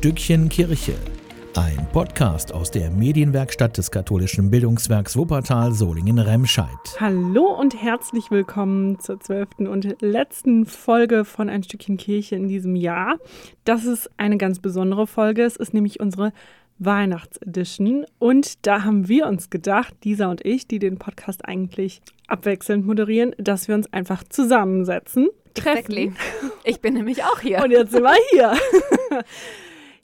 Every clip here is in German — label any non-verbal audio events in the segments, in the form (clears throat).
Stückchen Kirche. Ein Podcast aus der Medienwerkstatt des katholischen Bildungswerks Wuppertal Solingen-Remscheid. Hallo und herzlich willkommen zur zwölften und letzten Folge von Ein Stückchen Kirche in diesem Jahr. Das ist eine ganz besondere Folge. Es ist nämlich unsere Weihnachtsedition. Und da haben wir uns gedacht, Lisa und ich, die den Podcast eigentlich abwechselnd moderieren, dass wir uns einfach zusammensetzen treffen. Exactly. Ich bin nämlich auch hier. Und jetzt sind wir hier. (laughs)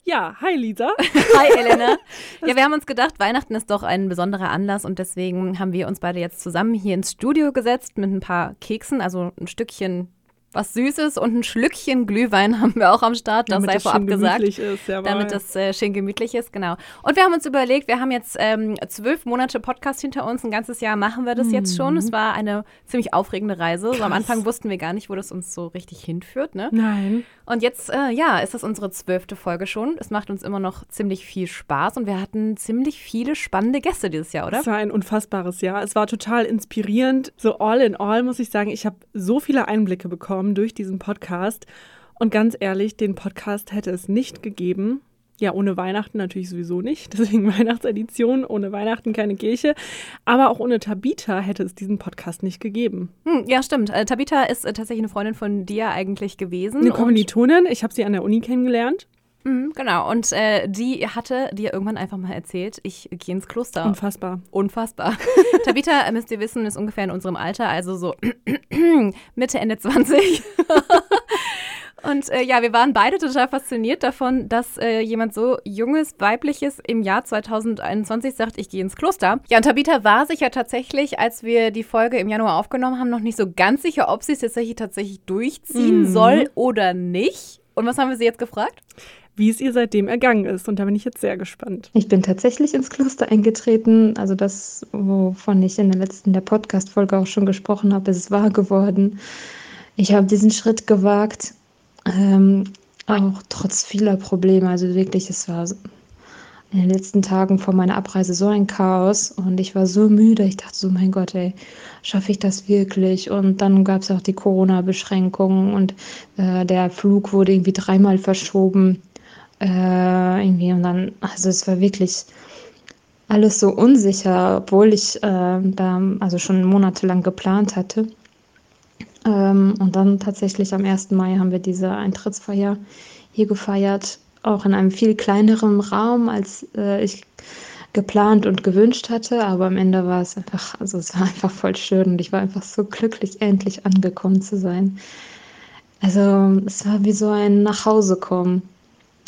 Ja, hi Lisa. (laughs) Hi Elena. (laughs) Ja, wir haben uns gedacht, Weihnachten ist doch ein besonderer Anlass und deswegen haben wir uns beide jetzt zusammen hier ins Studio gesetzt mit ein paar Keksen, also ein Stückchen was Süßes und ein Schlückchen Glühwein haben wir auch am Start, das damit sei vorab gesagt. Ist, damit das äh, schön gemütlich ist, genau. Und wir haben uns überlegt, wir haben jetzt ähm, zwölf Monate Podcast hinter uns, ein ganzes Jahr machen wir das mhm. jetzt schon. Es war eine ziemlich aufregende Reise. So, am Anfang wussten wir gar nicht, wo das uns so richtig hinführt, ne? Nein. Und jetzt, äh, ja, ist das unsere zwölfte Folge schon. Es macht uns immer noch ziemlich viel Spaß und wir hatten ziemlich viele spannende Gäste dieses Jahr, oder? Es war ein unfassbares Jahr. Es war total inspirierend. So all in all muss ich sagen, ich habe so viele Einblicke bekommen bekommen durch diesen Podcast. Und ganz ehrlich, den Podcast hätte es nicht gegeben. Ja, ohne Weihnachten natürlich sowieso nicht. (laughs) Deswegen Weihnachtsedition, ohne Weihnachten keine Kirche. Aber auch ohne Tabita hätte es diesen Podcast nicht gegeben. Hm, ja, stimmt. Äh, Tabita ist äh, tatsächlich eine Freundin von dir eigentlich gewesen. Eine Kommilitonin. Ich habe sie an der Uni kennengelernt. Mhm, genau, und äh, die hatte dir irgendwann einfach mal erzählt, ich gehe ins Kloster. Unfassbar. Unfassbar. (laughs) Tabitha, äh, müsst ihr wissen, ist ungefähr in unserem Alter, also so (clears throat) Mitte, Ende 20. (laughs) Und äh, ja, wir waren beide total fasziniert davon, dass äh, jemand so junges, weibliches im Jahr 2021 sagt, ich gehe ins Kloster. Ja, und Tabitha war sich ja tatsächlich, als wir die Folge im Januar aufgenommen haben, noch nicht so ganz sicher, ob sie es tatsächlich, tatsächlich durchziehen mhm. soll oder nicht. Und was haben wir sie jetzt gefragt? wie es ihr seitdem ergangen ist. Und da bin ich jetzt sehr gespannt. Ich bin tatsächlich ins Kloster eingetreten. Also das, wovon ich in der letzten der Podcast-Folge auch schon gesprochen habe, ist wahr geworden. Ich habe diesen Schritt gewagt, ähm, auch trotz vieler Probleme. Also wirklich, es war in den letzten Tagen vor meiner Abreise so ein Chaos und ich war so müde. Ich dachte so, mein Gott, ey, schaffe ich das wirklich? Und dann gab es auch die Corona-Beschränkungen und äh, der Flug wurde irgendwie dreimal verschoben. Äh, irgendwie und dann, also es war wirklich alles so unsicher, obwohl ich äh, da also schon monatelang geplant hatte. Ähm, und dann tatsächlich am 1. Mai haben wir diese Eintrittsfeier hier gefeiert, auch in einem viel kleineren Raum, als äh, ich geplant und gewünscht hatte, aber am Ende war es einfach, also es war (laughs) einfach voll schön und ich war einfach so glücklich, endlich angekommen zu sein. Also es war wie so ein Nachhausekommen.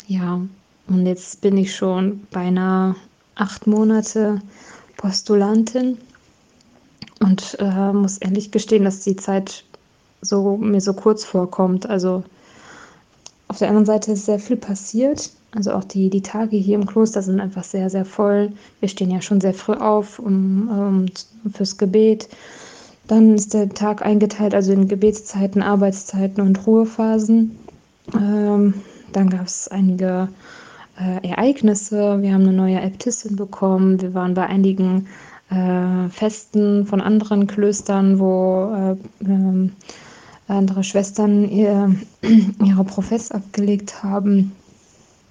Ja, und jetzt bin ich schon beinahe acht Monate Postulantin und äh, muss ehrlich gestehen, dass die Zeit so mir so kurz vorkommt. Also auf der anderen Seite ist sehr viel passiert. Also auch die, die Tage hier im Kloster sind einfach sehr, sehr voll. Wir stehen ja schon sehr früh auf um, um, fürs Gebet. Dann ist der Tag eingeteilt, also in Gebetszeiten, Arbeitszeiten und Ruhephasen. Ähm, dann gab es einige äh, Ereignisse. Wir haben eine neue Äbtissin bekommen. Wir waren bei einigen äh, Festen von anderen Klöstern, wo äh, ähm, andere Schwestern ihr, (clears throat) ihre Profess abgelegt haben.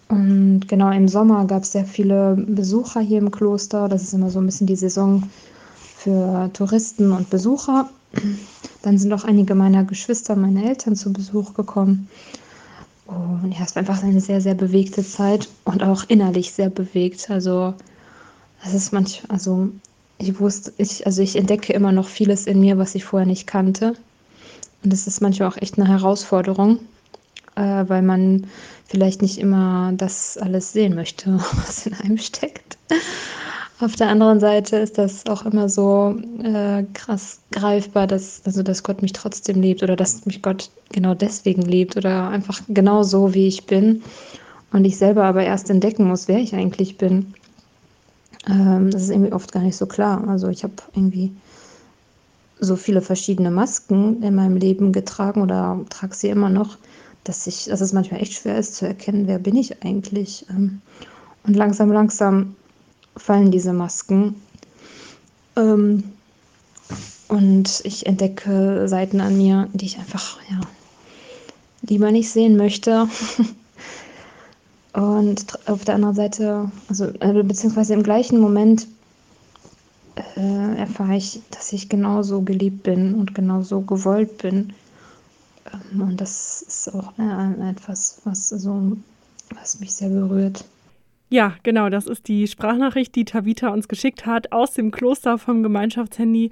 Und genau im Sommer gab es sehr viele Besucher hier im Kloster. Das ist immer so ein bisschen die Saison für Touristen und Besucher. (clears throat) Dann sind auch einige meiner Geschwister, meine Eltern zu Besuch gekommen. Und ja, es war einfach eine sehr, sehr bewegte Zeit und auch innerlich sehr bewegt. Also, es ist manch, also ich wusste, ich, also ich entdecke immer noch vieles in mir, was ich vorher nicht kannte. Und das ist manchmal auch echt eine Herausforderung, äh, weil man vielleicht nicht immer das alles sehen möchte, (laughs) was in einem steckt. Auf der anderen Seite ist das auch immer so äh, krass greifbar, dass, also dass Gott mich trotzdem liebt oder dass mich Gott genau deswegen liebt oder einfach genau so, wie ich bin. Und ich selber aber erst entdecken muss, wer ich eigentlich bin. Ähm, das ist irgendwie oft gar nicht so klar. Also ich habe irgendwie so viele verschiedene Masken in meinem Leben getragen oder trage sie immer noch, dass, ich, dass es manchmal echt schwer ist zu erkennen, wer bin ich eigentlich. Ähm, und langsam, langsam fallen diese Masken. Ähm, und ich entdecke Seiten an mir, die ich einfach ja, lieber nicht sehen möchte. (laughs) Und auf der anderen Seite, also äh, beziehungsweise im gleichen Moment äh, erfahre ich, dass ich genauso geliebt bin und genauso gewollt bin. Ähm, und das ist auch äh, etwas, was, so, was mich sehr berührt. Ja, genau, das ist die Sprachnachricht, die Tavita uns geschickt hat aus dem Kloster vom Gemeinschaftshandy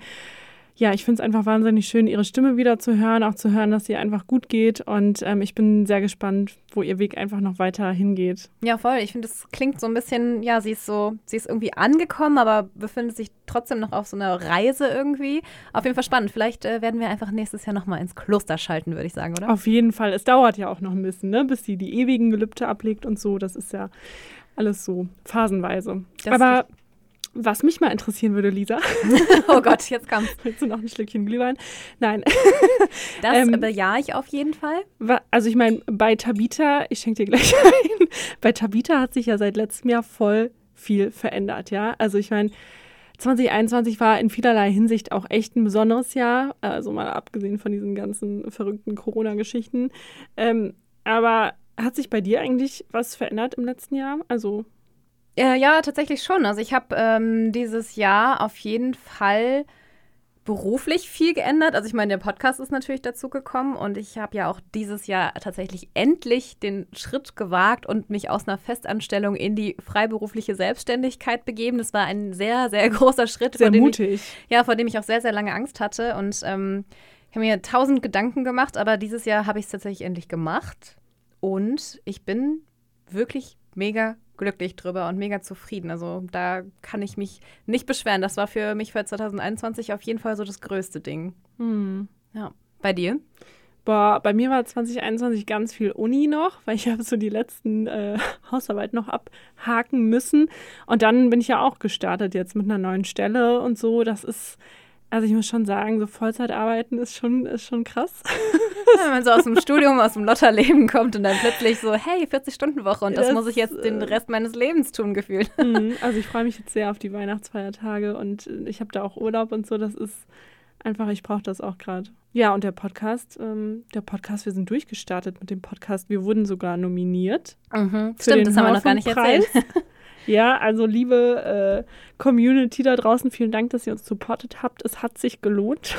ja, ich finde es einfach wahnsinnig schön, ihre Stimme wieder zu hören, auch zu hören, dass ihr einfach gut geht. Und ähm, ich bin sehr gespannt, wo ihr Weg einfach noch weiter hingeht. Ja, voll. Ich finde, es klingt so ein bisschen, ja, sie ist so, sie ist irgendwie angekommen, aber befindet sich trotzdem noch auf so einer Reise irgendwie. Auf jeden Fall spannend. Vielleicht äh, werden wir einfach nächstes Jahr nochmal ins Kloster schalten, würde ich sagen, oder? Auf jeden Fall. Es dauert ja auch noch ein bisschen, ne? bis sie die ewigen Gelübde ablegt und so. Das ist ja alles so phasenweise. Das aber was mich mal interessieren würde, Lisa. (laughs) oh Gott, jetzt kommt's. Willst du noch ein Schlückchen Glühwein? Nein. (laughs) Das ähm, bejahe ich auf jeden Fall. Also ich meine, bei Tabita, ich schenke dir gleich (laughs) ein, bei Tabita hat sich ja seit letztem Jahr voll viel verändert, ja. Also ich meine, 2021 war in vielerlei Hinsicht auch echt ein besonderes Jahr, also mal abgesehen von diesen ganzen verrückten Corona-Geschichten. Ähm, aber hat sich bei dir eigentlich was verändert im letzten Jahr? Also äh, ja, tatsächlich schon. Also ich habe ähm, dieses Jahr auf jeden Fall beruflich viel geändert. Also ich meine, der Podcast ist natürlich dazu gekommen und ich habe ja auch dieses Jahr tatsächlich endlich den Schritt gewagt und mich aus einer Festanstellung in die freiberufliche Selbstständigkeit begeben. Das war ein sehr, sehr (laughs) großer Schritt. Sehr mutig. Ich, ja, vor dem ich auch sehr, sehr lange Angst hatte und ähm, ich habe mir tausend Gedanken gemacht, aber dieses Jahr habe ich es tatsächlich endlich gemacht und ich bin wirklich mega glücklich drüber und mega zufrieden. Also da kann ich mich nicht beschweren. Das war für mich für 2021 auf jeden Fall so das größte Ding. Hm. Ja. Bei dir? Boah, bei mir war 2021 ganz viel Uni noch, weil ich habe so die letzten äh, Hausarbeit noch abhaken müssen. Und dann bin ich ja auch gestartet jetzt mit einer neuen Stelle und so. Das ist also ich muss schon sagen, so Vollzeit arbeiten ist schon, ist schon krass. (laughs) (laughs) Wenn man so aus dem Studium, aus dem Lotterleben kommt und dann plötzlich so, hey, 40-Stunden-Woche und das, das, muss ich jetzt den äh, Rest meines Lebens tun, gefühlt. (laughs) Mhm, also ich freue mich jetzt sehr auf die Weihnachtsfeiertage und ich habe da auch Urlaub und so. Das ist einfach, ich brauche das auch gerade. Ja, und der Podcast, ähm, der Podcast, wir sind durchgestartet mit dem Podcast. Wir wurden sogar nominiert. Mhm. Stimmt, das haben wir noch gar nicht erzählt. (laughs) Ja, also liebe äh, Community da draußen, vielen Dank, dass ihr uns supportet habt. Es hat sich gelohnt.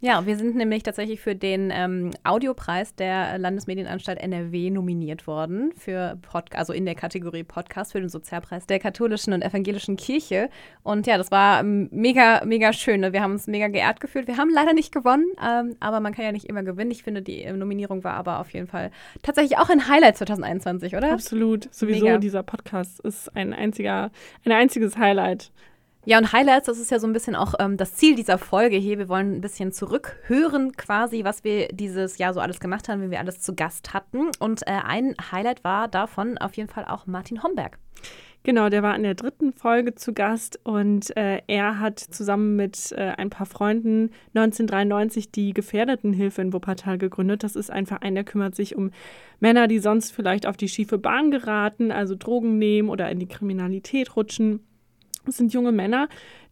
Ja, wir sind nämlich tatsächlich für den ähm, Audiopreis der Landesmedienanstalt NRW nominiert worden, für Pod also in der Kategorie Podcast für den Sozialpreis der katholischen und evangelischen Kirche. Und ja, das war ähm, mega, mega schön. Ne? Wir haben uns mega geehrt gefühlt. Wir haben leider nicht gewonnen, ähm, aber man kann ja nicht immer gewinnen. Ich finde, die Nominierung war aber auf jeden Fall tatsächlich auch ein Highlight 2021, oder? Absolut. Sowieso mega. dieser Podcast ist ein einziger, ein einziges Highlight. Ja, und Highlights, das ist ja so ein bisschen auch ähm, das Ziel dieser Folge hier. Wir wollen ein bisschen zurückhören, quasi, was wir dieses Jahr so alles gemacht haben, wie wir alles zu Gast hatten. Und äh, ein Highlight war davon auf jeden Fall auch Martin Homberg. Genau, der war in der dritten Folge zu Gast und äh, er hat zusammen mit äh, ein paar Freunden 1993 die Gefährdetenhilfe in Wuppertal gegründet. Das ist ein Verein, der kümmert sich um Männer, die sonst vielleicht auf die schiefe Bahn geraten, also Drogen nehmen oder in die Kriminalität rutschen. Das sind junge Männer,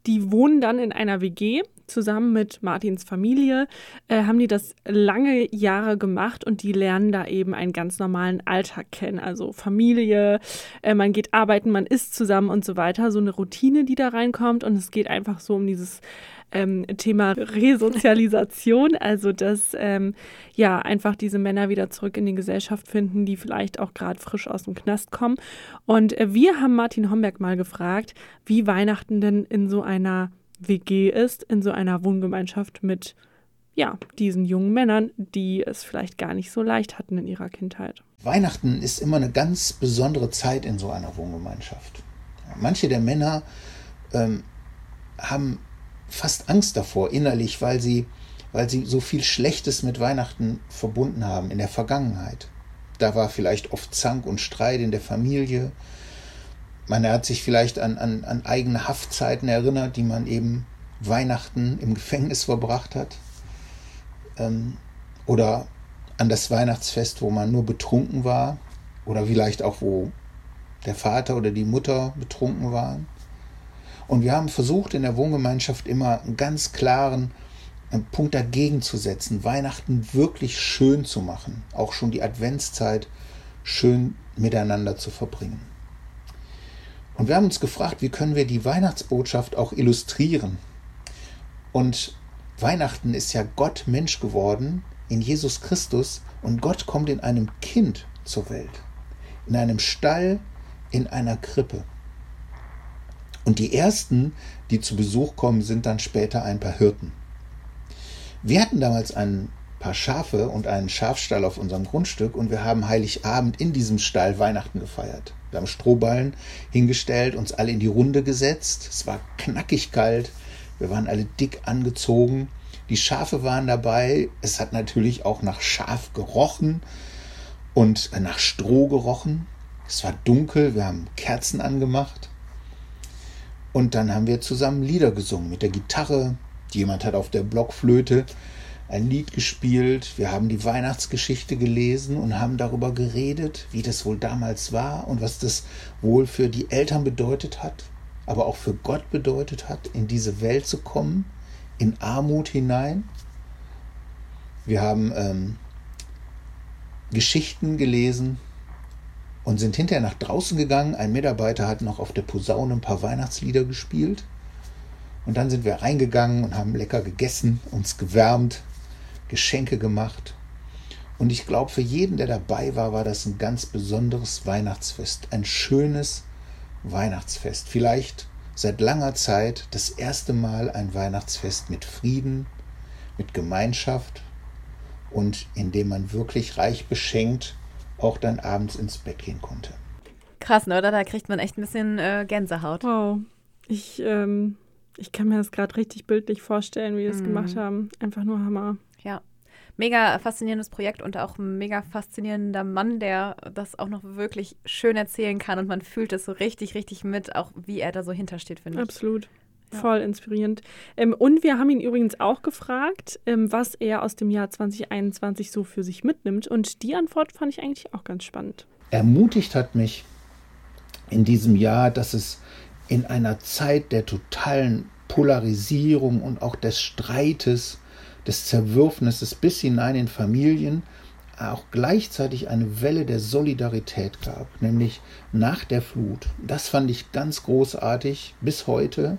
die wohnen dann in einer WG zusammen mit Martins Familie, äh, haben die das lange Jahre gemacht und die lernen da eben einen ganz normalen Alltag kennen. Also Familie, äh, man geht arbeiten, man isst zusammen und so weiter. So eine Routine, die da reinkommt und es geht einfach so um dieses ähm, Thema Resozialisation, also dass ähm, ja einfach diese Männer wieder zurück in die Gesellschaft finden, die vielleicht auch gerade frisch aus dem Knast kommen. Und äh, wir haben Martin Homberg mal gefragt, wie Weihnachten denn in so einer WG ist, in so einer Wohngemeinschaft mit ja, diesen jungen Männern, die es vielleicht gar nicht so leicht hatten in ihrer Kindheit. Weihnachten ist immer eine ganz besondere Zeit in so einer Wohngemeinschaft. Manche der Männer ähm, haben fast Angst davor innerlich, weil sie, weil sie so viel Schlechtes mit Weihnachten verbunden haben in der Vergangenheit. Da war vielleicht oft Zank und Streit in der Familie. Man hat sich vielleicht an, an, an eigene Haftzeiten erinnert, die man eben Weihnachten im (laughs) Gefängnis verbracht hat. Ähm, oder an das Weihnachtsfest, wo man nur betrunken war. Oder vielleicht auch, wo der Vater oder die Mutter betrunken waren. Und wir haben versucht, in der Wohngemeinschaft immer einen ganz klaren Punkt dagegen zu setzen, Weihnachten wirklich schön zu machen, auch schon die Adventszeit schön miteinander zu verbringen. Und wir haben uns gefragt, wie können wir die Weihnachtsbotschaft auch illustrieren. Und Weihnachten ist ja Gott Mensch geworden in Jesus Christus und Gott kommt in einem Kind zur Welt, in einem Stall, in einer Krippe. Und die ersten, die zu Besuch kommen, sind dann später ein paar Hirten. Wir hatten damals ein paar Schafe und einen Schafstall auf unserem Grundstück und wir haben Heiligabend in diesem Stall Weihnachten gefeiert. Wir haben Strohballen hingestellt, uns alle in die Runde gesetzt. Es war knackig kalt. Wir waren alle dick angezogen. Die Schafe waren dabei. Es hat natürlich auch nach Schaf gerochen und nach Stroh gerochen. Es war dunkel. Wir haben Kerzen angemacht. Und dann haben wir zusammen Lieder gesungen mit der Gitarre. Jemand hat auf der Blockflöte ein Lied gespielt. Wir haben die Weihnachtsgeschichte gelesen und haben darüber geredet, wie das wohl damals war und was das wohl für die Eltern bedeutet hat, aber auch für Gott bedeutet hat, in diese Welt zu kommen, in Armut hinein. Wir haben ähm, Geschichten gelesen und sind hinterher nach draußen gegangen. Ein Mitarbeiter hat noch auf der Posaune ein paar Weihnachtslieder gespielt. Und dann sind wir reingegangen und haben lecker gegessen, uns gewärmt, Geschenke gemacht. Und ich glaube, für jeden, der dabei war, war das ein ganz besonderes Weihnachtsfest. Ein schönes Weihnachtsfest. Vielleicht seit langer Zeit das erste Mal ein Weihnachtsfest mit Frieden, mit Gemeinschaft und in dem man wirklich reich beschenkt auch dann abends ins Bett gehen konnte. Krass, ne, oder? Da kriegt man echt ein bisschen äh, Gänsehaut. Wow. Ich, ähm, ich kann mir das gerade richtig bildlich vorstellen, wie wir es Mhm. gemacht haben. Einfach nur Hammer. Ja. Mega faszinierendes Projekt und auch ein mega faszinierender Mann, der das auch noch wirklich schön erzählen kann und man fühlt es so richtig, richtig mit, auch wie er da so hintersteht, finde ich. Absolut. Ja. Voll inspirierend. Ähm, und wir haben ihn übrigens auch gefragt, ähm, was er aus dem Jahr 2021 so für sich mitnimmt. Und die Antwort fand ich eigentlich auch ganz spannend. Ermutigt hat mich in diesem Jahr, dass es in einer Zeit der totalen Polarisierung und auch des Streites, des Zerwürfnisses bis hinein in Familien auch gleichzeitig eine Welle der Solidarität gab, nämlich nach der Flut. Das fand ich ganz großartig bis heute.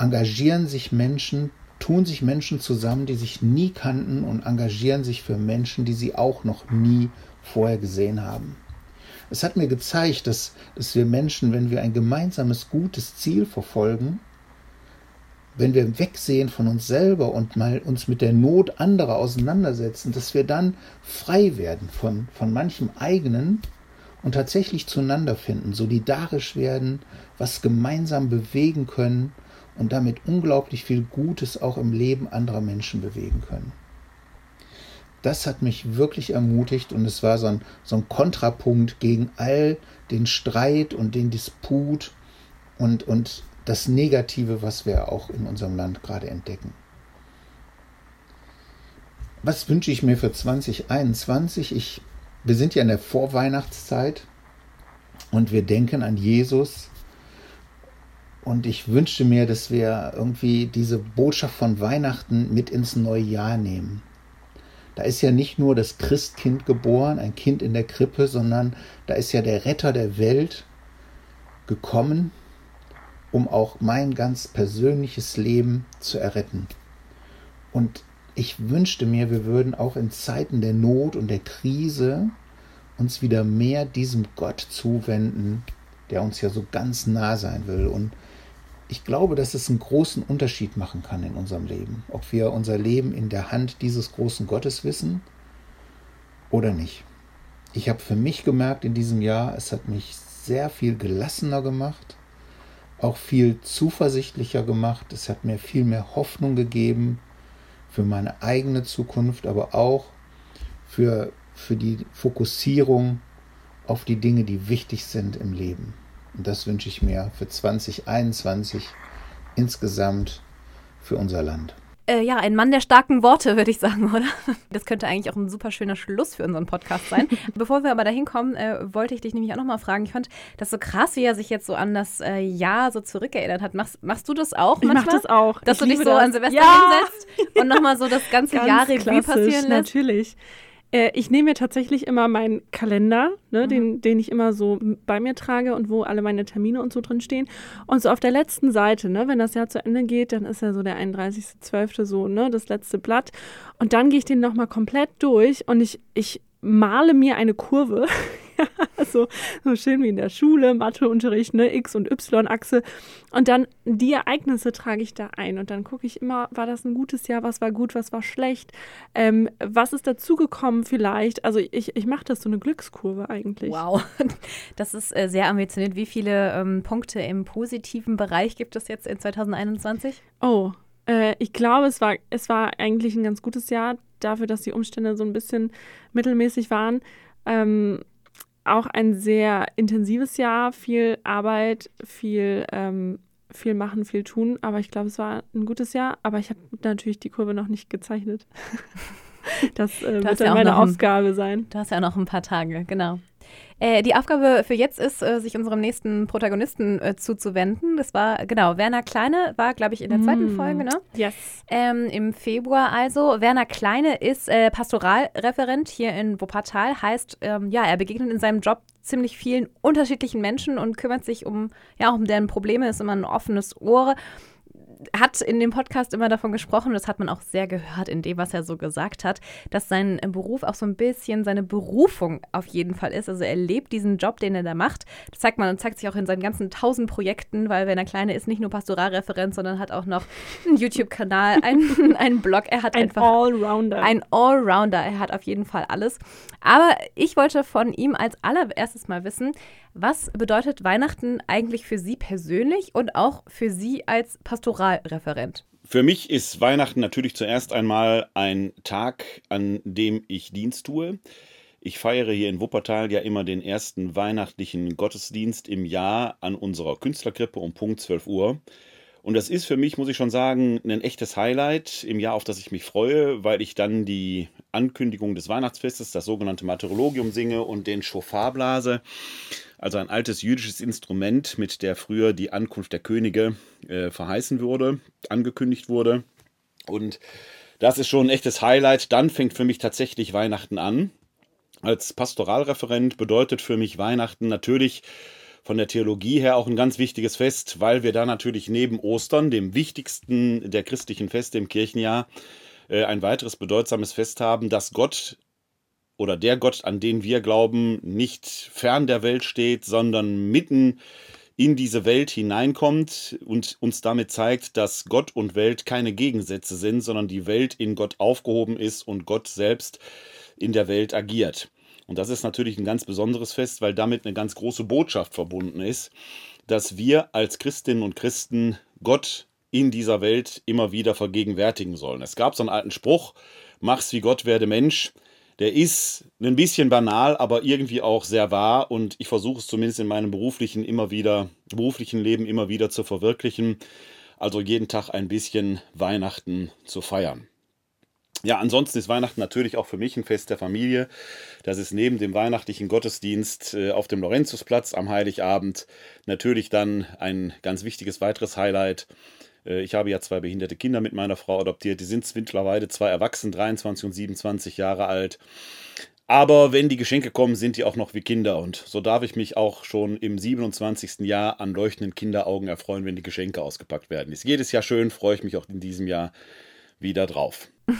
Engagieren sich Menschen, tun sich Menschen zusammen, die sich nie kannten und engagieren sich für Menschen, die sie auch noch nie vorher gesehen haben. Es hat mir gezeigt, dass, dass wir Menschen, wenn wir ein gemeinsames gutes Ziel verfolgen, wenn wir wegsehen von uns selber und mal uns mit der Not anderer auseinandersetzen, dass wir dann frei werden von, von manchem eigenen und tatsächlich zueinander finden, solidarisch werden, was gemeinsam bewegen können und damit unglaublich viel Gutes auch im Leben anderer Menschen bewegen können. Das hat mich wirklich ermutigt und es war so ein, so ein Kontrapunkt gegen all den Streit und den Disput und, und das Negative, was wir auch in unserem Land gerade entdecken. Was wünsche ich mir für 2021? Ich, wir sind ja in der Vorweihnachtszeit und wir denken an Jesus. Und ich wünschte mir, dass wir irgendwie diese Botschaft von Weihnachten mit ins neue Jahr nehmen. Da ist ja nicht nur das Christkind geboren, ein Kind in der Krippe, sondern da ist ja der Retter der Welt gekommen, um auch mein ganz persönliches Leben zu erretten. Und ich wünschte mir, wir würden auch in Zeiten der Not und der Krise uns wieder mehr diesem Gott zuwenden, der uns ja so ganz nah sein will. Und ich glaube, dass es einen großen Unterschied machen kann in unserem Leben, ob wir unser Leben in der Hand dieses großen Gottes wissen oder nicht. Ich habe für mich gemerkt in diesem Jahr, es hat mich sehr viel gelassener gemacht, auch viel zuversichtlicher gemacht. Es hat mir viel mehr Hoffnung gegeben für meine eigene Zukunft, aber auch für, für die Fokussierung auf die Dinge, die wichtig sind im Leben. Und das wünsche ich mir für 2021 insgesamt für unser Land. Äh, ja, ein Mann der starken Worte, würde ich sagen, oder? Das könnte eigentlich auch ein super schöner Schluss für unseren Podcast sein. (laughs) Bevor wir aber dahin kommen, äh, wollte ich dich nämlich auch nochmal fragen. Ich fand das so krass, wie er sich jetzt so an das äh, Jahr so zurückerinnert hat. Machst, machst du das auch Ich manchmal? mache das auch. Dass ich du dich so das. an Silvester ja, hinsetzt und nochmal so das ganze (laughs) ganz Jahr Revue passieren lässt? Natürlich. Äh, ich nehme mir tatsächlich immer meinen Kalender, ne, Mhm. den, den ich immer so bei mir trage und wo alle meine Termine und so drin stehen. Und so auf der letzten Seite, ne, wenn das Jahr zu Ende geht, dann ist ja so der 31.12. so, ne, das letzte Blatt. Und dann gehe ich den nochmal komplett durch und ich, ich male mir eine Kurve. (laughs) (laughs) so, so schön wie in der Schule, Matheunterricht, ne, X- und Y-Achse. Und dann die Ereignisse trage ich da ein. Und dann gucke ich immer, war das ein gutes Jahr, was war gut, was war schlecht, ähm, was ist dazugekommen vielleicht. Also ich, ich mache das so eine Glückskurve eigentlich. Wow, (laughs) das ist äh, sehr ambitioniert. Wie viele ähm, Punkte im positiven Bereich gibt es jetzt in 2021? Oh, äh, ich glaube, es war, es war eigentlich ein ganz gutes Jahr dafür, dass die Umstände so ein bisschen mittelmäßig waren. Ähm, auch ein sehr intensives Jahr, viel Arbeit, viel, ähm, viel machen, viel tun. Aber ich glaube, es war ein gutes Jahr. Aber ich habe natürlich die Kurve noch nicht gezeichnet. (laughs) Das äh, wird ja dann auch meine noch ein- Aufgabe sein. Du hast ja noch ein paar Tage, genau. Äh, die Aufgabe für jetzt ist, äh, sich unserem nächsten Protagonisten äh, zuzuwenden. Das war, genau, Werner Kleine war, glaube ich, in der zweiten Mm. Folge, ne? Yes. Ähm, Im Februar also. Werner Kleine ist äh, Pastoralreferent hier in Wuppertal. Heißt, ähm, ja, er begegnet in seinem Job ziemlich vielen unterschiedlichen Menschen und kümmert sich um, ja, auch um deren Probleme, ist immer ein offenes Ohr. Hat in dem Podcast immer davon gesprochen, das hat man auch sehr gehört in dem, was er so gesagt hat, dass sein Beruf auch so ein bisschen seine Berufung auf jeden Fall ist. Also er lebt diesen Job, den er da macht. Das zeigt man und zeigt sich auch in seinen ganzen tausend Projekten, weil Werner Kleine ist nicht nur Pastoralreferent, sondern hat auch noch einen YouTube-Kanal, (laughs) einen, einen Blog. Er hat Ein einfach Allrounder. ein Allrounder. Er hat auf jeden Fall alles. Aber ich wollte von ihm als allererstes mal wissen, was bedeutet Weihnachten eigentlich für Sie persönlich und auch für Sie als Pastoralreferent? Für mich ist Weihnachten natürlich zuerst einmal ein Tag, an dem ich Dienst tue. Ich feiere hier in Wuppertal ja immer den ersten weihnachtlichen Gottesdienst im Jahr an unserer Künstlerkrippe um Punkt 12 Uhr. Und das ist für mich, muss ich schon sagen, ein echtes Highlight im Jahr, auf das ich mich freue, weil ich dann die Ankündigung des Weihnachtsfestes, das sogenannte Martyrologium singe und den Schofar blase. Also ein altes jüdisches Instrument, mit der früher die Ankunft der Könige äh, verheißen wurde, angekündigt wurde. Und das ist schon ein echtes Highlight. Dann fängt für mich tatsächlich Weihnachten an. Als Pastoralreferent bedeutet für mich Weihnachten natürlich von der Theologie her auch ein ganz wichtiges Fest, weil wir da natürlich neben Ostern, dem wichtigsten der christlichen Feste im Kirchenjahr, äh, ein weiteres bedeutsames Fest haben, dass Gott oder der Gott, an den wir glauben, nicht fern der Welt steht, sondern mitten in diese Welt hineinkommt und uns damit zeigt, dass Gott und Welt keine Gegensätze sind, sondern die Welt in Gott aufgehoben ist und Gott selbst in der Welt agiert. Und das ist natürlich ein ganz besonderes Fest, weil damit eine ganz große Botschaft verbunden ist, dass wir als Christinnen und Christen Gott in dieser Welt immer wieder vergegenwärtigen sollen. Es gab so einen alten Spruch, mach's wie Gott, werde Mensch. Der ist ein bisschen banal, aber irgendwie auch sehr wahr und ich versuche es zumindest in meinem beruflichen immer wieder, beruflichen Leben immer wieder zu verwirklichen. Also jeden Tag ein bisschen Weihnachten zu feiern. Ja, ansonsten ist Weihnachten natürlich auch für mich ein Fest der Familie. Das ist neben dem weihnachtlichen Gottesdienst äh, auf dem Lorenzusplatz am Heiligabend natürlich dann ein ganz wichtiges weiteres Highlight. Äh, Ich habe ja zwei behinderte Kinder mit meiner Frau adoptiert. Die sind mittlerweile zwei erwachsen, 23 und 27 Jahre alt. Aber wenn die Geschenke kommen, sind die auch noch wie Kinder. Und so darf ich mich auch schon im 27. Jahr an leuchtenden Kinderaugen erfreuen, wenn die Geschenke ausgepackt werden. Ist jedes Jahr schön, freue ich mich auch in diesem Jahr wieder drauf. (laughs)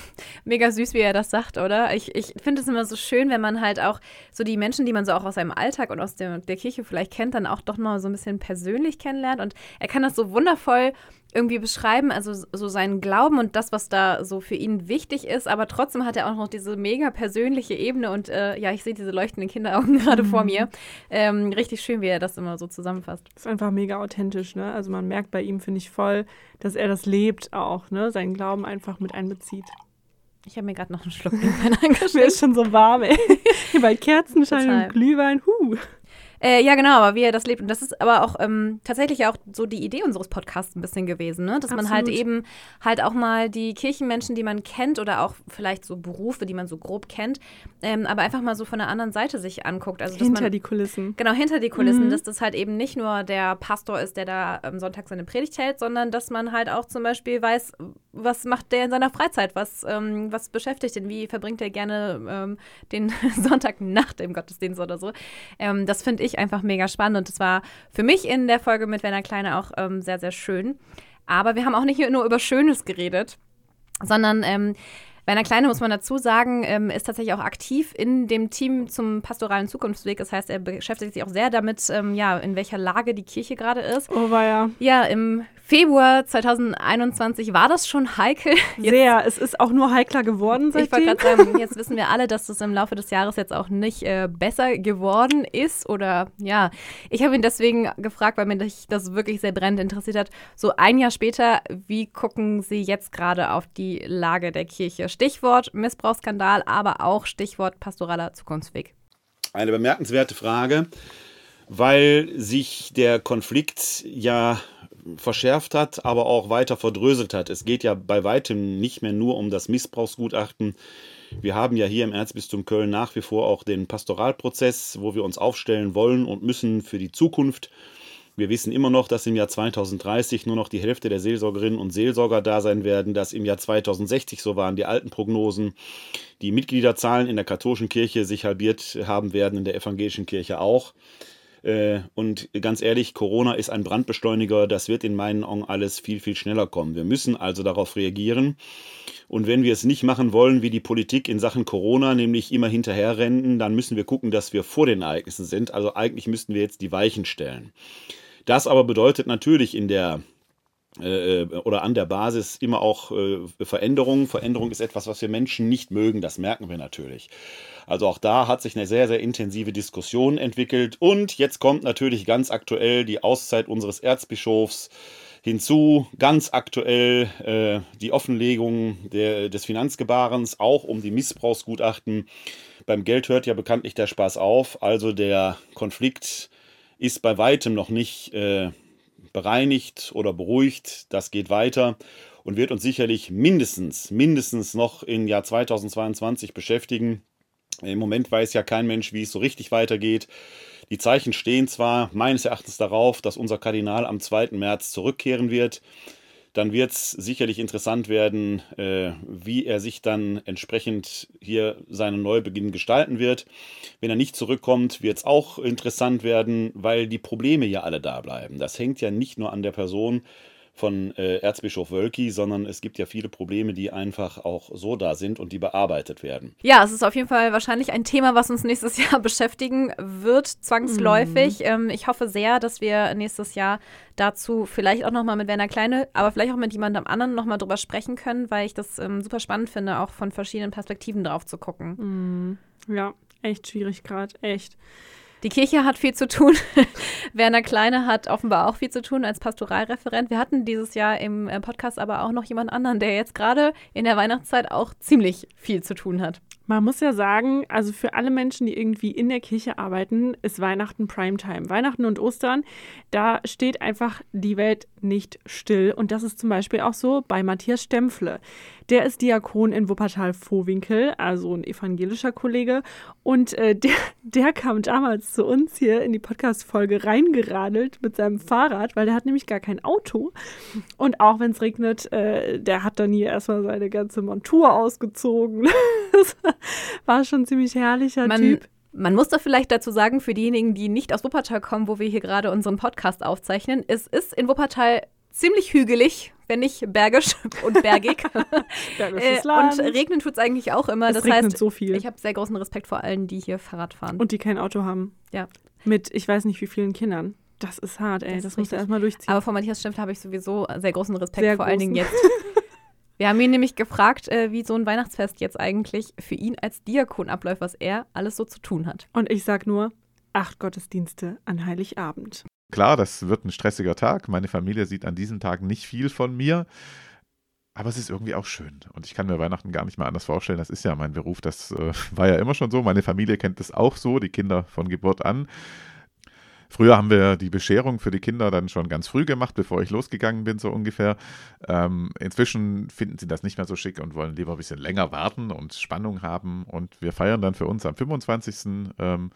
Mega süß, wie er das sagt, oder? Ich, ich finde es immer so schön, wenn man halt auch so die Menschen, die man so auch aus seinem Alltag und aus der, der Kirche vielleicht kennt, dann auch doch mal so ein bisschen persönlich kennenlernt. Und er kann das so wundervoll irgendwie beschreiben, also so seinen Glauben und das, was da so für ihn wichtig ist, aber trotzdem hat er auch noch diese mega persönliche Ebene und äh, ja, ich sehe diese leuchtenden Kinderaugen (laughs) gerade vor mir. Ähm, richtig schön, wie er das immer so zusammenfasst. ist einfach mega authentisch, ne? Also man merkt bei ihm, finde ich voll, dass er das lebt auch, ne? Seinen Glauben einfach mit einbezieht. Ich habe mir gerade noch einen Schluck Glühwein (laughs) Mir ist schon so warm, ey. (laughs) Hier bei Kerzenschein und Glühwein, huh. Äh, ja, genau, aber wie er das lebt. Und das ist aber auch ähm, tatsächlich auch so die Idee unseres Podcasts ein bisschen gewesen, ne? dass man halt Absolut. eben halt auch mal die Kirchenmenschen, die man kennt oder auch vielleicht so Berufe, die man so grob kennt, ähm, aber einfach mal so von der anderen Seite sich anguckt. Also, dass Hinter man, die Kulissen. Genau, hinter die Kulissen, Mhm. dass das halt eben nicht nur der Pastor ist, der da am Sonntag seine Predigt hält, sondern dass man halt auch zum Beispiel weiß, was macht der in seiner Freizeit, was, ähm, was beschäftigt ihn, wie verbringt er gerne ähm, den (laughs) Sonntag nach dem Gottesdienst oder so. Ähm, das finde ich einfach mega spannend und das war für mich in der Folge mit Werner Kleine auch ähm, sehr, sehr schön. Aber wir haben auch nicht nur über Schönes geredet, sondern ähm, Werner Kleine, muss man dazu sagen, ähm, ist tatsächlich auch aktiv in dem Team zum pastoralen Zukunftsweg. Das heißt, er beschäftigt sich auch sehr damit, ähm, ja, in welcher Lage die Kirche gerade ist. Oh, war ja. Ja, im Februar 2021 war das schon heikel. Jetzt, (laughs) Sehr. Es ist auch nur heikler geworden ich wollte seitdem. gerade sagen, (laughs) jetzt wissen wir alle, dass das im Laufe des Jahres jetzt auch nicht äh, besser geworden ist. Oder ja, ich habe ihn deswegen gefragt, weil mich das wirklich sehr brennend interessiert hat. So ein Jahr später, wie gucken Sie jetzt gerade auf die Lage der Kirche? Stichwort Missbrauchsskandal, aber auch Stichwort pastoraler Zukunftsweg. Eine bemerkenswerte Frage, weil sich der Konflikt ja verschärft hat, aber auch weiter verdröselt hat. Es geht ja bei weitem nicht mehr nur um das Missbrauchsgutachten. Wir haben ja hier im Erzbistum Köln nach wie vor auch den Pastoralprozess, wo wir uns aufstellen wollen und müssen für die Zukunft. Wir wissen immer noch, dass im Jahr 2030 nur noch die Hälfte der Seelsorgerinnen und Seelsorger da sein werden, dass im Jahr 2060, so waren die alten Prognosen, die Mitgliederzahlen in der katholischen Kirche sich halbiert haben werden, in der evangelischen Kirche auch. Äh, Und ganz ehrlich, Corona ist ein Brandbeschleuniger. Das wird in meinen Augen alles viel, viel schneller kommen. Wir müssen also darauf reagieren. Und wenn wir es nicht machen wollen, wie die Politik in Sachen Corona, nämlich immer hinterherrennen, dann müssen wir gucken, dass wir vor den Ereignissen sind. Also eigentlich müssten wir jetzt die Weichen stellen. Das aber bedeutet natürlich in der äh, oder an der Basis immer auch äh, Veränderung. Veränderung ist etwas, was wir Menschen nicht mögen, das merken wir natürlich. Also auch da hat sich eine sehr, sehr intensive Diskussion entwickelt. Und jetzt kommt natürlich ganz aktuell die Auszeit unseres Erzbischofs hinzu. Ganz aktuell äh, die Offenlegung der, des Finanzgebarens, auch um die Missbrauchsgutachten. Beim Geld hört ja bekanntlich der Spaß auf. Also der Konflikt ist bei weitem noch nicht äh, bereinigt oder beruhigt. Das geht weiter und wird uns sicherlich mindestens, mindestens noch im Jahr 2022 beschäftigen. Im Moment weiß ja kein Mensch, wie es so richtig weitergeht. Die Zeichen stehen zwar meines Erachtens darauf, dass unser Kardinal am 2. März zurückkehren wird. Dann wird es sicherlich interessant werden, äh, wie er sich dann entsprechend hier seinen Neubeginn gestalten wird. Wenn er nicht zurückkommt, wird es auch interessant werden, weil die Probleme ja alle da bleiben. Das hängt ja nicht nur an der Person von äh, Erzbischof Wölki, sondern es gibt ja viele Probleme, die einfach auch so da sind und die bearbeitet werden. Ja, es ist auf jeden Fall wahrscheinlich ein Thema, was uns nächstes (laughs) Jahr beschäftigen wird, zwangsläufig. Ähm, ich hoffe sehr, dass wir nächstes Jahr dazu vielleicht auch nochmal mit Werner Kleine, aber vielleicht auch mit jemandem anderen nochmal drüber sprechen können, weil ich das ähm, super spannend finde, auch von verschiedenen Perspektiven drauf zu gucken. Ja, echt schwierig gerade. Echt. Die Kirche hat viel zu tun. (laughs) Werner Kleine hat offenbar auch viel zu tun als Pastoralreferent. Wir hatten dieses Jahr im äh, Podcast aber auch noch jemand anderen, der jetzt gerade in der Weihnachtszeit auch ziemlich viel zu tun hat. Man muss ja sagen, also für alle Menschen, die irgendwie in der Kirche arbeiten, ist Weihnachten Primetime. Weihnachten und Ostern, da steht einfach die Welt nicht still. Und das ist zum Beispiel auch so bei Matthias Stempfle. Der ist Diakon in Wuppertal-Vohwinkel, also ein evangelischer Kollege. Und äh, (laughs) der, der kam damals zu uns hier in die Podcast-Folge reingeradelt mit seinem Fahrrad, weil der hat nämlich gar kein Auto. Und auch wenn es regnet, äh, der hat dann hier erstmal seine ganze Montur ausgezogen. (laughs) (laughs) war schon ein ziemlich herrlicher Man, Typ. man muss doch vielleicht dazu sagen, für diejenigen, die nicht aus Wuppertal kommen, wo wir hier gerade unseren Podcast aufzeichnen, es ist in Wuppertal ziemlich hügelig, wenn nicht bergisch (laughs) und bergig. (laughs) Bergisches äh, Land. und regnen tut es eigentlich auch immer. Es das regnet heißt, so viel. ich habe sehr großen Respekt vor allen, die hier Fahrrad fahren. Und die kein Auto haben. ja. Mit ich weiß nicht wie vielen Kindern. Das ist hart, ey. Das Das, musst du erstmal durchziehen. Aber vor Matthias Stempfle habe ich sowieso sehr großen Respekt, Sehr vor allen Dingen großen. jetzt. Wir haben ihn nämlich gefragt, äh, wie so ein Weihnachtsfest jetzt eigentlich für ihn als Diakon abläuft, was er alles so zu tun hat. Und ich sag nur, acht Gottesdienste an Heiligabend. Klar, das wird ein stressiger Tag. Meine Familie sieht an diesem Tag nicht viel von mir. Aber es ist irgendwie auch schön. Und ich kann mir Weihnachten gar nicht mehr anders vorstellen. Das ist ja mein Beruf. Das äh, (laughs) war ja immer schon so. Meine Familie kennt es auch so, die Kinder von Geburt an. Früher haben wir die Bescherung für die Kinder dann schon ganz früh gemacht, bevor ich losgegangen bin, so ungefähr. Ähm, inzwischen finden sie das nicht mehr so schick und wollen lieber ein bisschen länger warten und Spannung haben. Und wir feiern dann für uns am 25. Ähm,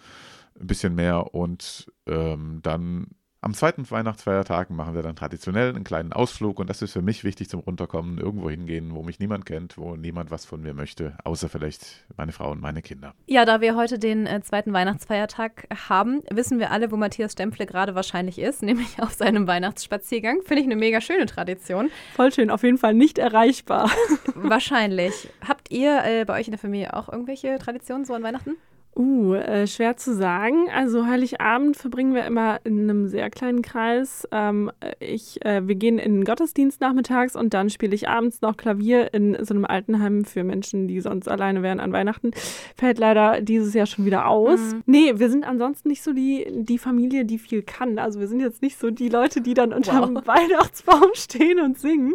ein bisschen mehr und ähm, dann am zweiten Weihnachtsfeiertag machen wir dann traditionell einen kleinen Ausflug und das ist für mich wichtig zum Runterkommen, irgendwo hingehen, wo mich niemand kennt, wo niemand was von mir möchte, außer vielleicht meine Frau und meine Kinder. Ja, da wir heute den äh, zweiten Weihnachtsfeiertag haben, wissen wir alle, wo Matthias Stempfle gerade wahrscheinlich ist, (laughs) nämlich auf seinem Weihnachtsspaziergang. Finde ich eine mega schöne Tradition. Voll schön, auf jeden Fall nicht erreichbar. (laughs) wahrscheinlich. Habt ihr äh, bei euch in der Familie auch irgendwelche Traditionen so an Weihnachten? Uh, äh, schwer zu sagen. Also Heiligabend verbringen wir immer in einem sehr kleinen Kreis. Ähm, ich, äh, wir gehen in den Gottesdienst nachmittags und dann spiele ich abends noch Klavier in so einem Altenheim für Menschen, die sonst alleine wären an Weihnachten. Fällt leider dieses Jahr schon wieder aus. Mhm. Nee, wir sind ansonsten nicht so die, die Familie, die viel kann. Also wir sind jetzt nicht so die Leute, die dann unterm wow. Weihnachtsbaum (laughs) stehen und singen.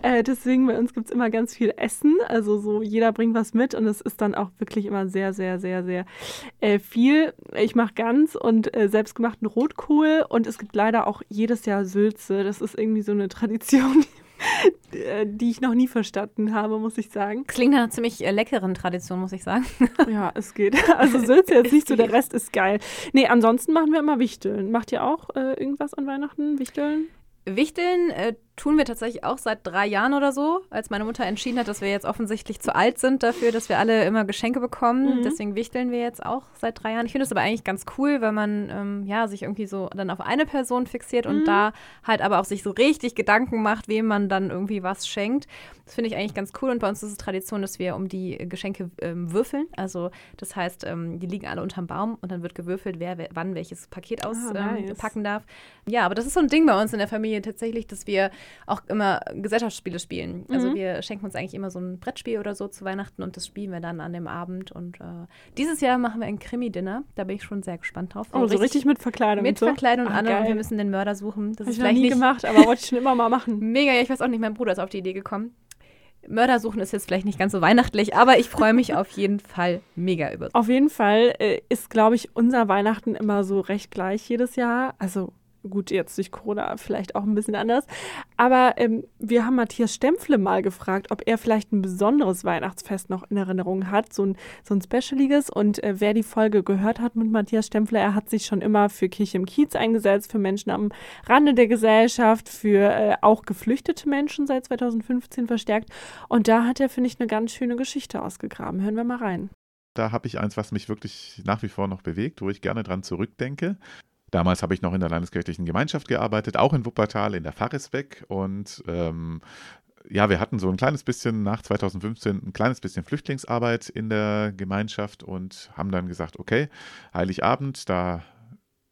Äh, deswegen bei uns gibt es immer ganz viel Essen. Also so jeder bringt was mit und es ist dann auch wirklich immer sehr, sehr, sehr, sehr äh, viel. Ich mache Gans und äh, selbstgemachten Rotkohl und es gibt leider auch jedes Jahr Sülze. Das ist irgendwie so eine Tradition, (laughs) äh, die ich noch nie verstanden habe, muss ich sagen. Klingt nach einer ziemlich äh, leckeren Tradition, muss ich sagen. (laughs) ja, es geht. Also Sülze jetzt nicht so, der Rest ist geil. Nee, ansonsten machen wir immer Wichteln. Macht ihr auch äh, irgendwas an Weihnachten? Wichteln? Wichteln äh, tun wir tatsächlich auch seit drei Jahren oder so, als meine Mutter entschieden hat, dass wir jetzt offensichtlich zu alt sind dafür, dass wir alle immer Geschenke bekommen. Mhm. Deswegen wichteln wir jetzt auch seit drei Jahren. Ich finde es aber eigentlich ganz cool, weil man ähm, ja sich irgendwie so dann auf eine Person fixiert mhm. und da halt aber auch sich so richtig Gedanken macht, wem man dann irgendwie was schenkt. Das finde ich eigentlich ganz cool und bei uns ist es Tradition, dass wir um die Geschenke ähm, würfeln. Also das heißt, ähm, die liegen alle unterm Baum und dann wird gewürfelt, wer, wer wann welches Paket auspacken ah, ähm, nice. darf. Ja, aber das ist so ein Ding bei uns in der Familie tatsächlich, dass wir auch immer Gesellschaftsspiele spielen. Also mhm. wir schenken uns eigentlich immer so ein Brettspiel oder so zu Weihnachten und das spielen wir dann an dem Abend. Und äh, dieses Jahr machen wir ein Krimi-Dinner. Da bin ich schon sehr gespannt drauf. Oh, so richtig, richtig mit Verkleidung. Mit so? Verkleidung und allem. Wir müssen den Mörder suchen. Das Hab ist ich noch nie gemacht, aber wollte ich schon immer mal machen. (laughs) Mega, ja, ich weiß auch nicht, mein Bruder ist auf die Idee gekommen. Mörder suchen ist jetzt vielleicht nicht ganz so weihnachtlich, aber ich freue mich auf jeden Fall mega über. Auf jeden Fall äh, ist, glaube ich, unser Weihnachten immer so recht gleich jedes Jahr. Also Gut, jetzt durch Corona vielleicht auch ein bisschen anders. Aber ähm, wir haben Matthias Stempfle mal gefragt, ob er vielleicht ein besonderes Weihnachtsfest noch in Erinnerung hat, so ein, so ein Specialiges. Und äh, wer die Folge gehört hat mit Matthias Stempfle, er hat sich schon immer für Kirche im Kiez eingesetzt, für Menschen am Rande der Gesellschaft, für äh, auch geflüchtete Menschen seit 2015 verstärkt. Und da hat er, finde ich, eine ganz schöne Geschichte ausgegraben. Hören wir mal rein. Da habe ich eins, was mich wirklich nach wie vor noch bewegt, wo ich gerne dran zurückdenke. Damals habe ich noch in der Landeskirchlichen Gemeinschaft gearbeitet, auch in Wuppertal in der Pfarresbeck. Und ähm, ja, wir hatten so ein kleines bisschen nach 2015 ein kleines bisschen Flüchtlingsarbeit in der Gemeinschaft und haben dann gesagt, okay, Heiligabend, da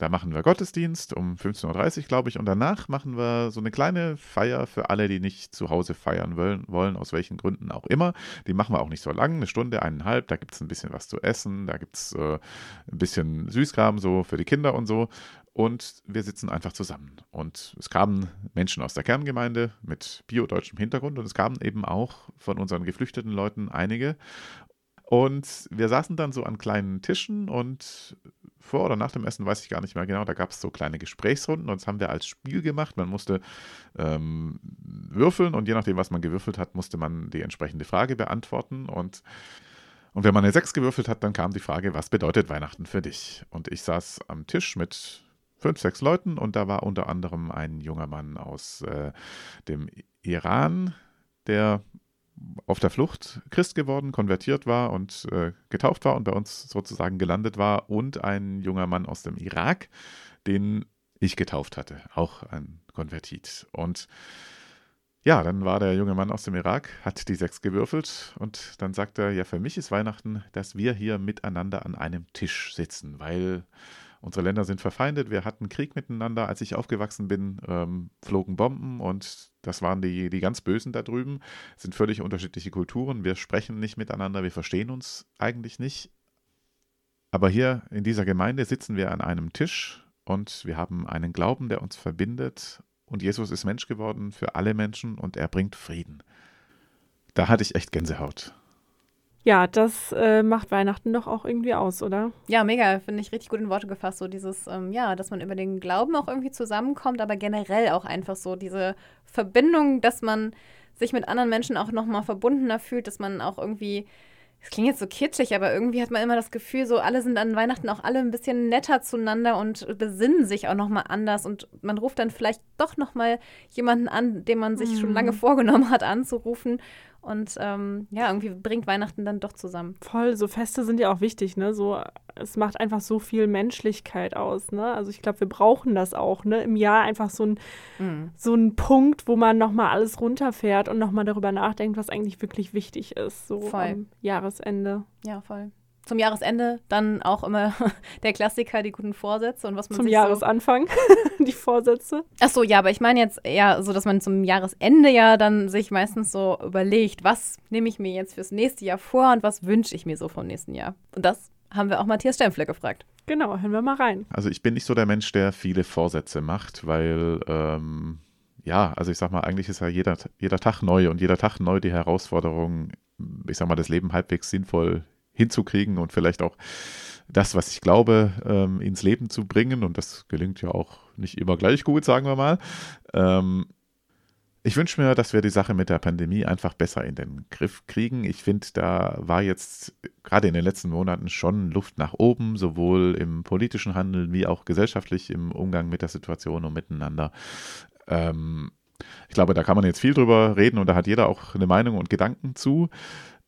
da machen wir Gottesdienst um 15.30 Uhr, glaube ich, und danach machen wir so eine kleine Feier für alle, die nicht zu Hause feiern wollen, wollen aus welchen Gründen auch immer. Die machen wir auch nicht so lang, eine Stunde, eineinhalb. Da gibt es ein bisschen was zu essen, da gibt es äh, ein bisschen Süßkram so für die Kinder und so. Und wir sitzen einfach zusammen. Und es kamen Menschen aus der Kerngemeinde mit biodeutschem Hintergrund und es kamen eben auch von unseren geflüchteten Leuten einige. Und wir saßen dann so an kleinen Tischen und vor oder nach dem Essen weiß ich gar nicht mehr genau. Da gab es so kleine Gesprächsrunden und das haben wir als Spiel gemacht. Man musste ähm, würfeln und je nachdem, was man gewürfelt hat, musste man die entsprechende Frage beantworten. Und, und wenn man eine 6 gewürfelt hat, dann kam die Frage, was bedeutet Weihnachten für dich? Und ich saß am Tisch mit fünf, sechs Leuten und da war unter anderem ein junger Mann aus äh, dem Iran, der auf der Flucht Christ geworden, konvertiert war und äh, getauft war und bei uns sozusagen gelandet war und ein junger Mann aus dem Irak, den ich getauft hatte, auch ein Konvertit. Und ja, dann war der junge Mann aus dem Irak, hat die sechs gewürfelt und dann sagt er, ja, für mich ist Weihnachten, dass wir hier miteinander an einem Tisch sitzen, weil Unsere Länder sind verfeindet, wir hatten Krieg miteinander. Als ich aufgewachsen bin, ähm, flogen Bomben und das waren die, die ganz Bösen da drüben. Es sind völlig unterschiedliche Kulturen. Wir sprechen nicht miteinander, wir verstehen uns eigentlich nicht. Aber hier in dieser Gemeinde sitzen wir an einem Tisch und wir haben einen Glauben, der uns verbindet. Und Jesus ist Mensch geworden für alle Menschen und er bringt Frieden. Da hatte ich echt Gänsehaut. Ja, das äh, macht Weihnachten doch auch irgendwie aus, oder? Ja, mega, finde ich richtig gut in Worte gefasst. So dieses, ähm, ja, dass man über den Glauben auch irgendwie zusammenkommt, aber generell auch einfach so diese Verbindung, dass man sich mit anderen Menschen auch nochmal verbundener fühlt, dass man auch irgendwie es klingt jetzt so kitschig, aber irgendwie hat man immer das Gefühl, so alle sind an Weihnachten auch alle ein bisschen netter zueinander und besinnen sich auch nochmal anders und man ruft dann vielleicht doch nochmal jemanden an, den man sich mhm. schon lange vorgenommen hat anzurufen und ähm, ja, irgendwie bringt Weihnachten dann doch zusammen. Voll, so Feste sind ja auch wichtig, ne? So, es macht einfach so viel Menschlichkeit aus, ne? Also ich glaube, wir brauchen das auch, ne? Im Jahr einfach so ein, mhm. so ein Punkt, wo man nochmal alles runterfährt und nochmal darüber nachdenkt, was eigentlich wirklich wichtig ist, so voll. am Jahresende. Ja, voll zum Jahresende dann auch immer (laughs) der Klassiker, die guten Vorsätze und was man Zum Jahresanfang, so (laughs) die Vorsätze. Ach so, ja, aber ich meine jetzt eher so, dass man zum Jahresende ja dann sich meistens so überlegt, was nehme ich mir jetzt fürs nächste Jahr vor und was wünsche ich mir so vom nächsten Jahr. Und das haben wir auch Matthias Stempfle gefragt. Genau, hören wir mal rein. Also ich bin nicht so der Mensch, der viele Vorsätze macht, weil ähm, ja, also ich sag mal, eigentlich ist ja jeder, jeder Tag neu und jeder Tag neu die Herausforderung, ich sag mal, das Leben halbwegs sinnvoll hinzukriegen und vielleicht auch das, was ich glaube, ähm, ins Leben zu bringen. Und das gelingt ja auch nicht immer gleich gut, sagen wir mal. Ähm, ich wünsche mir, dass wir die Sache mit der Pandemie einfach besser in den Griff kriegen. Ich finde, da war jetzt gerade in den letzten Monaten schon Luft nach oben, sowohl im politischen Handeln wie auch gesellschaftlich im Umgang mit der Situation und miteinander. Ähm, ich glaube, da kann man jetzt viel drüber reden und da hat jeder auch eine Meinung und Gedanken zu.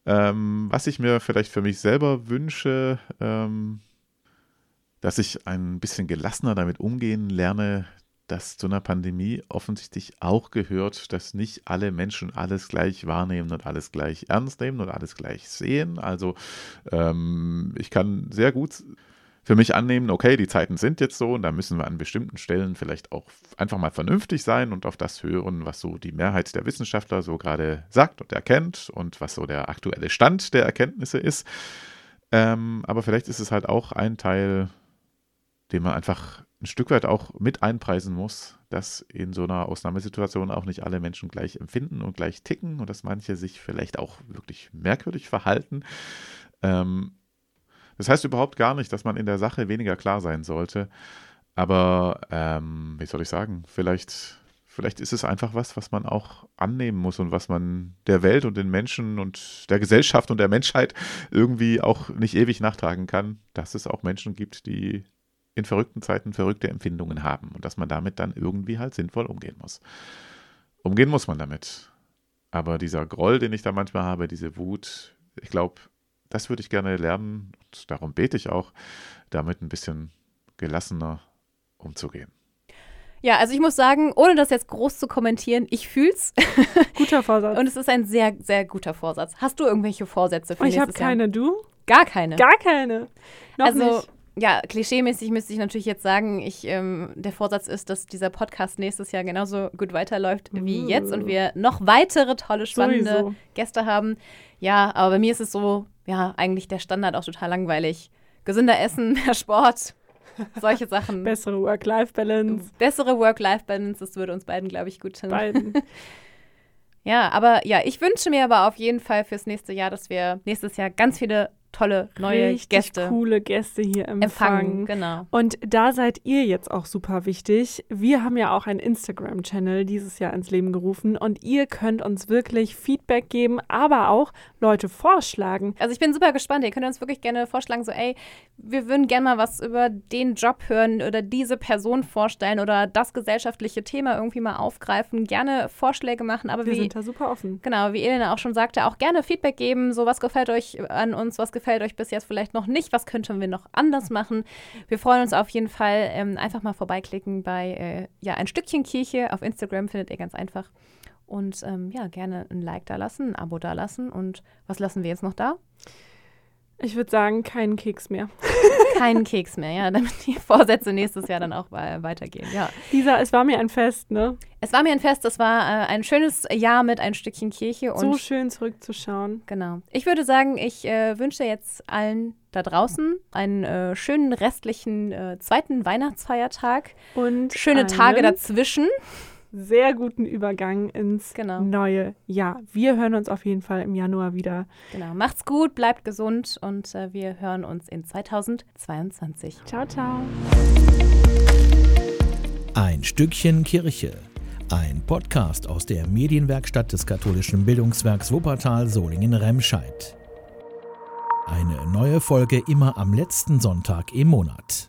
Ähm, was ich mir vielleicht für mich selber wünsche, ähm, dass ich ein bisschen gelassener damit umgehen lerne, dass zu einer Pandemie offensichtlich auch gehört, dass nicht alle Menschen alles gleich wahrnehmen und alles gleich ernst nehmen und alles gleich sehen. Also ähm, ich kann sehr gut für mich annehmen, okay, die Zeiten sind jetzt so und da müssen wir an bestimmten Stellen vielleicht auch einfach mal vernünftig sein und auf das hören, was so die Mehrheit der Wissenschaftler so gerade sagt und erkennt und was so der aktuelle Stand der Erkenntnisse ist. Ähm, aber vielleicht ist es halt auch ein Teil, den man einfach ein Stück weit auch mit einpreisen muss, dass in so einer Ausnahmesituation auch nicht alle Menschen gleich empfinden und gleich ticken und dass manche sich vielleicht auch wirklich merkwürdig verhalten. Ähm, das heißt überhaupt gar nicht, dass man in der Sache weniger klar sein sollte. Aber ähm, wie soll ich sagen, vielleicht, vielleicht ist es einfach was, was man auch annehmen muss und was man der Welt und den Menschen und der Gesellschaft und der Menschheit irgendwie auch nicht ewig nachtragen kann, dass es auch Menschen gibt, die in verrückten Zeiten verrückte Empfindungen haben und dass man damit dann irgendwie halt sinnvoll umgehen muss. Umgehen muss man damit. Aber dieser Groll, den ich da manchmal habe, diese Wut, ich glaube, das würde ich gerne lernen und darum bete ich auch, damit ein bisschen gelassener umzugehen. Ja, also ich muss sagen, ohne das jetzt groß zu kommentieren, ich fühl's. (laughs) Guter Vorsatz. Und es ist ein sehr, sehr guter Vorsatz. Hast du irgendwelche Vorsätze für ich nächstes Jahr? Ich habe keine, du? Gar keine. Gar keine. Noch also, nicht. Ja, klischeemäßig müsste ich natürlich jetzt sagen, ich, ähm, der Vorsatz ist, dass dieser Podcast nächstes Jahr genauso gut weiterläuft wie uh. jetzt und wir noch weitere tolle, spannende Sowieso. Gäste haben. Ja, aber bei mir ist es so, ja, eigentlich der Standard auch total langweilig. Gesünder Essen, (laughs) mehr Sport, solche Sachen. Bessere Work-Life-Balance. Bessere Work-Life-Balance, das würde uns beiden, glaube ich, gut tun. Beiden. (laughs) ja, aber ja, ich wünsche mir aber auf jeden Fall fürs nächste Jahr, dass wir nächstes Jahr ganz viele tolle neue Richtig Gäste. coole Gäste hier empfangen. empfangen. Genau. Und da seid ihr jetzt auch super wichtig. Wir haben ja auch einen Instagram-Channel dieses Jahr ins Leben gerufen und ihr könnt uns wirklich Feedback geben, aber auch Leute vorschlagen. Also ich bin super gespannt. Ihr könnt uns wirklich gerne vorschlagen, so ey, wir würden gerne mal was über den Job hören oder diese Person vorstellen oder das gesellschaftliche Thema irgendwie mal aufgreifen. Gerne Vorschläge machen, aber wir wie, sind da super offen. Genau, wie Elena auch schon sagte, auch gerne Feedback geben. So was gefällt euch an uns, was gefällt gefällt euch bis jetzt vielleicht noch nicht, was könnten wir noch anders machen. Wir freuen uns auf jeden Fall. Ähm, einfach mal vorbeiklicken bei äh, ja, ein Stückchen Kirche auf Instagram, findet ihr ganz einfach. Und ähm, ja, gerne ein Like da lassen, ein Abo da lassen. Und was lassen wir jetzt noch da? Ich würde sagen, keinen Keks mehr. (laughs) keinen Keks mehr, ja, damit die Vorsätze nächstes Jahr dann auch weitergehen, ja. Lisa, es war mir ein Fest, ne? Es war mir ein Fest, es war äh, ein schönes Jahr mit ein Stückchen Kirche. Und so schön zurückzuschauen. Genau. Ich würde sagen, ich äh, wünsche jetzt allen da draußen einen äh, schönen restlichen äh, zweiten Weihnachtsfeiertag. Und schöne Tage dazwischen. Sehr guten Übergang ins Genau. neue Jahr. Wir hören uns auf jeden Fall im Januar wieder. Genau. Macht's gut, bleibt gesund und äh, wir hören uns in 2022. Ciao, ciao. Ein Stückchen Kirche. Ein Podcast aus der Medienwerkstatt des katholischen Bildungswerks Wuppertal Solingen-Remscheid. Eine neue Folge immer am letzten Sonntag im Monat.